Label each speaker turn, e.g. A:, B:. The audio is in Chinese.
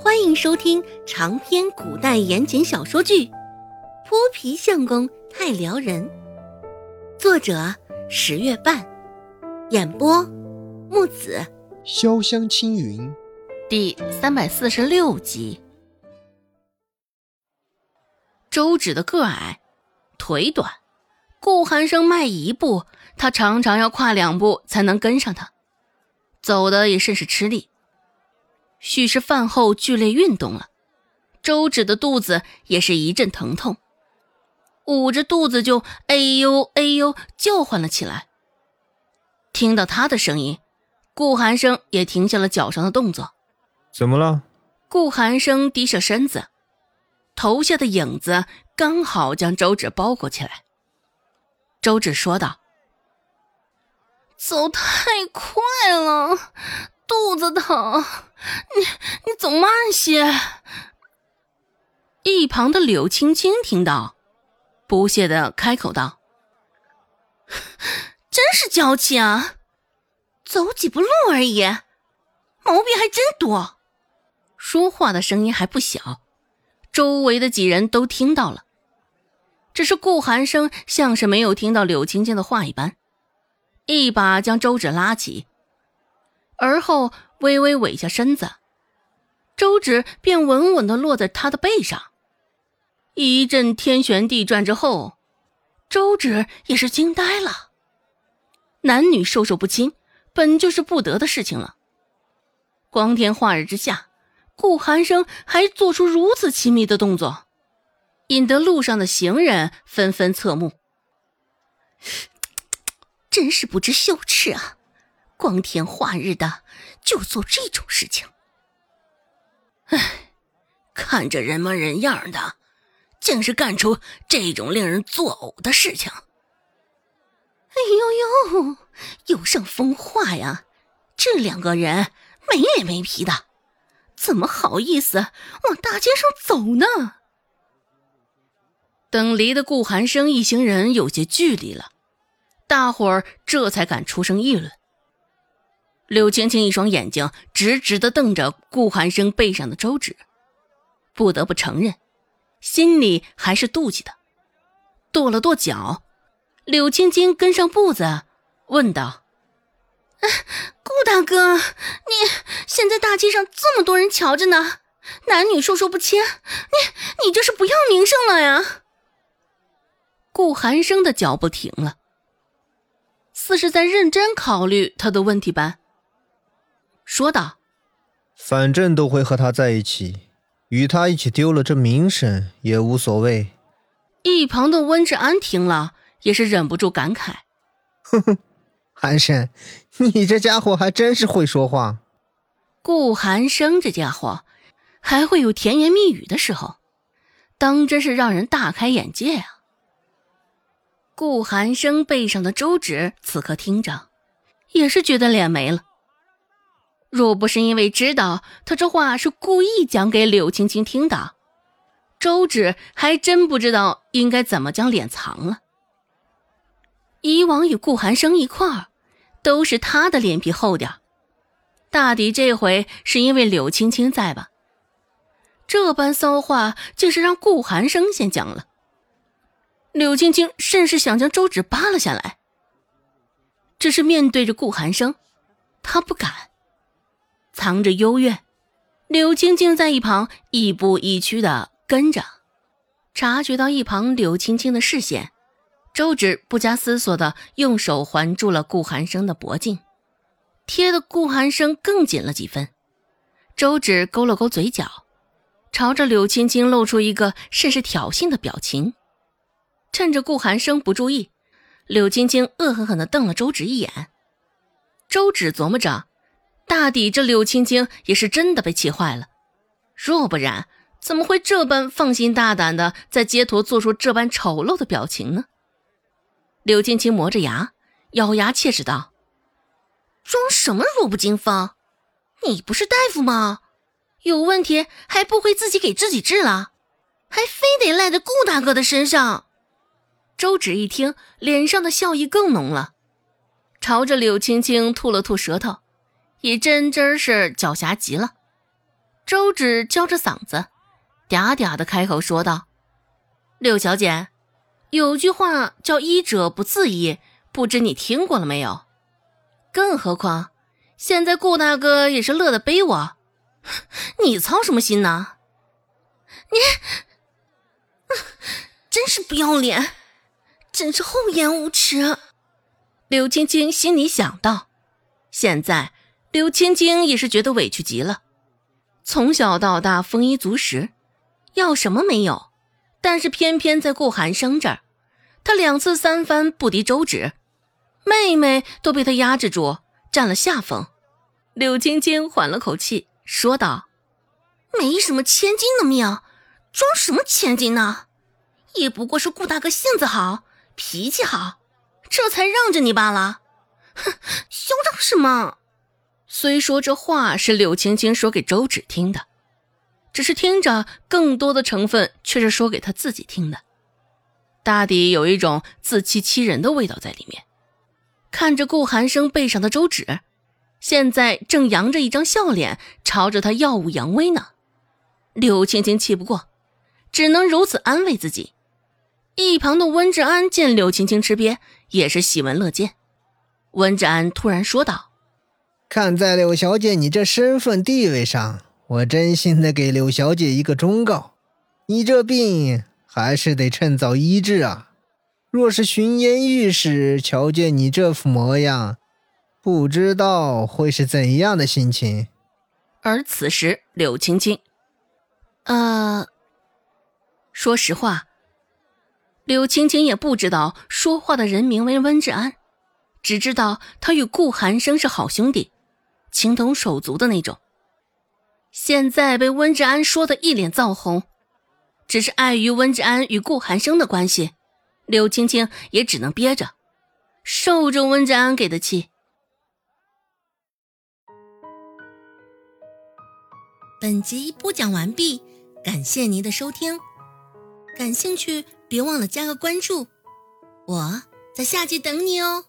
A: 欢迎收听长篇古代言情小说剧《泼皮相公太撩人》，作者十月半，演播木子
B: 潇湘青云，
C: 第三百四十六集。周芷的个矮，腿短，顾寒生迈一步，他常常要跨两步才能跟上他，走的也甚是吃力。许是饭后剧烈运动了，周芷的肚子也是一阵疼痛，捂着肚子就哎呦哎呦叫唤了起来。听到他的声音，顾寒生也停下了脚上的动作。
B: 怎么了？
C: 顾寒生低下身子，头下的影子刚好将周芷包裹起来。周芷说道：“走太快了。”肚子疼，你你走慢些。一旁的柳青青听到，不屑的开口道：“真是娇气啊，走几步路而已，毛病还真多。”说话的声音还不小，周围的几人都听到了。只是顾寒生像是没有听到柳青青的话一般，一把将周芷拉起。而后微微委下身子，周芷便稳稳的落在他的背上。一阵天旋地转之后，周芷也是惊呆了。男女授受不亲，本就是不得的事情了。光天化日之下，顾寒生还做出如此亲密的动作，引得路上的行人纷纷侧目。真是不知羞耻啊！光天化日的就做这种事情，唉，看着人模人样的，竟是干出这种令人作呕的事情。哎呦呦，有伤风化呀！这两个人没脸没皮的，怎么好意思往大街上走呢？等离的顾寒生一行人有些距离了，大伙儿这才敢出声议论。柳青青一双眼睛直直的瞪着顾寒生背上的周芷，不得不承认，心里还是妒忌的。跺了跺脚，柳青青跟上步子，问道：“顾大哥，你现在大街上这么多人瞧着呢，男女授受不亲，你你这是不要名声了呀？”顾寒生的脚步停了，似是在认真考虑他的问题般。说道：“
B: 反正都会和他在一起，与他一起丢了这名声也无所谓。”
C: 一旁的温志安听了，也是忍不住感慨：“
B: 哼哼，寒生，你这家伙还真是会说话。”
C: 顾寒生这家伙还会有甜言蜜语的时候，当真是让人大开眼界啊！顾寒生背上的周芷此刻听着，也是觉得脸没了。若不是因为知道他这话是故意讲给柳青青听的，周芷还真不知道应该怎么将脸藏了。以往与顾寒生一块儿，都是他的脸皮厚点大抵这回是因为柳青青在吧？这般骚话竟是让顾寒生先讲了。柳青青甚是想将周芷扒了下来，只是面对着顾寒生，他不敢。藏着幽怨，柳青青在一旁亦步亦趋的跟着。察觉到一旁柳青青的视线，周芷不加思索的用手环住了顾寒生的脖颈，贴的顾寒生更紧了几分。周芷勾了勾嘴角，朝着柳青青露出一个甚是挑衅的表情。趁着顾寒生不注意，柳青青恶狠狠地瞪了周芷一眼。周芷琢磨着。大抵这柳青青也是真的被气坏了，若不然，怎么会这般放心大胆的在街头做出这般丑陋的表情呢？柳青青磨着牙，咬牙切齿道：“装什么弱不禁风？你不是大夫吗？有问题还不会自己给自己治了，还非得赖在顾大哥的身上？”周芷一听，脸上的笑意更浓了，朝着柳青青吐了吐舌头。也真真是狡黠极了。周芷娇着嗓子，嗲嗲的开口说道：“六小姐，有句话叫医者不自医，不知你听过了没有？更何况，现在顾大哥也是乐得背我，你操什么心呢？
A: 你，真是不要脸，真是厚颜无耻。”
C: 柳青青心里想到，现在柳青青也是觉得委屈极了。从小到大丰衣足食，要什么没有，但是偏偏在顾寒生这儿，他两次三番不敌周芷，妹妹都被他压制住，占了下风。柳青青缓了口气，说道：“
A: 没什么千金的命，装什么千金呢？也不过是顾大哥性子好，脾气好，这才让着你罢了。哼，嚣张什么？”
C: 虽说这话是柳青青说给周芷听的，只是听着更多的成分却是说给他自己听的，大抵有一种自欺欺人的味道在里面。看着顾寒生背上的周芷，现在正扬着一张笑脸朝着他耀武扬威呢。柳青青气不过，只能如此安慰自己。一旁的温志安见柳青青吃瘪，也是喜闻乐见。温志安突然说道。
B: 看在柳小姐你这身份地位上，我真心的给柳小姐一个忠告：你这病还是得趁早医治啊！若是巡烟御史瞧见你这副模样，不知道会是怎样的心情。
C: 而此时，柳青青，呃，说实话，柳青青也不知道说话的人名为温志安，只知道他与顾寒生是好兄弟。情同手足的那种。现在被温志安说的一脸燥红，只是碍于温志安与顾寒生的关系，柳青青也只能憋着，受着温志安给的气。
A: 本集播讲完毕，感谢您的收听。感兴趣别忘了加个关注，我在下集等你哦。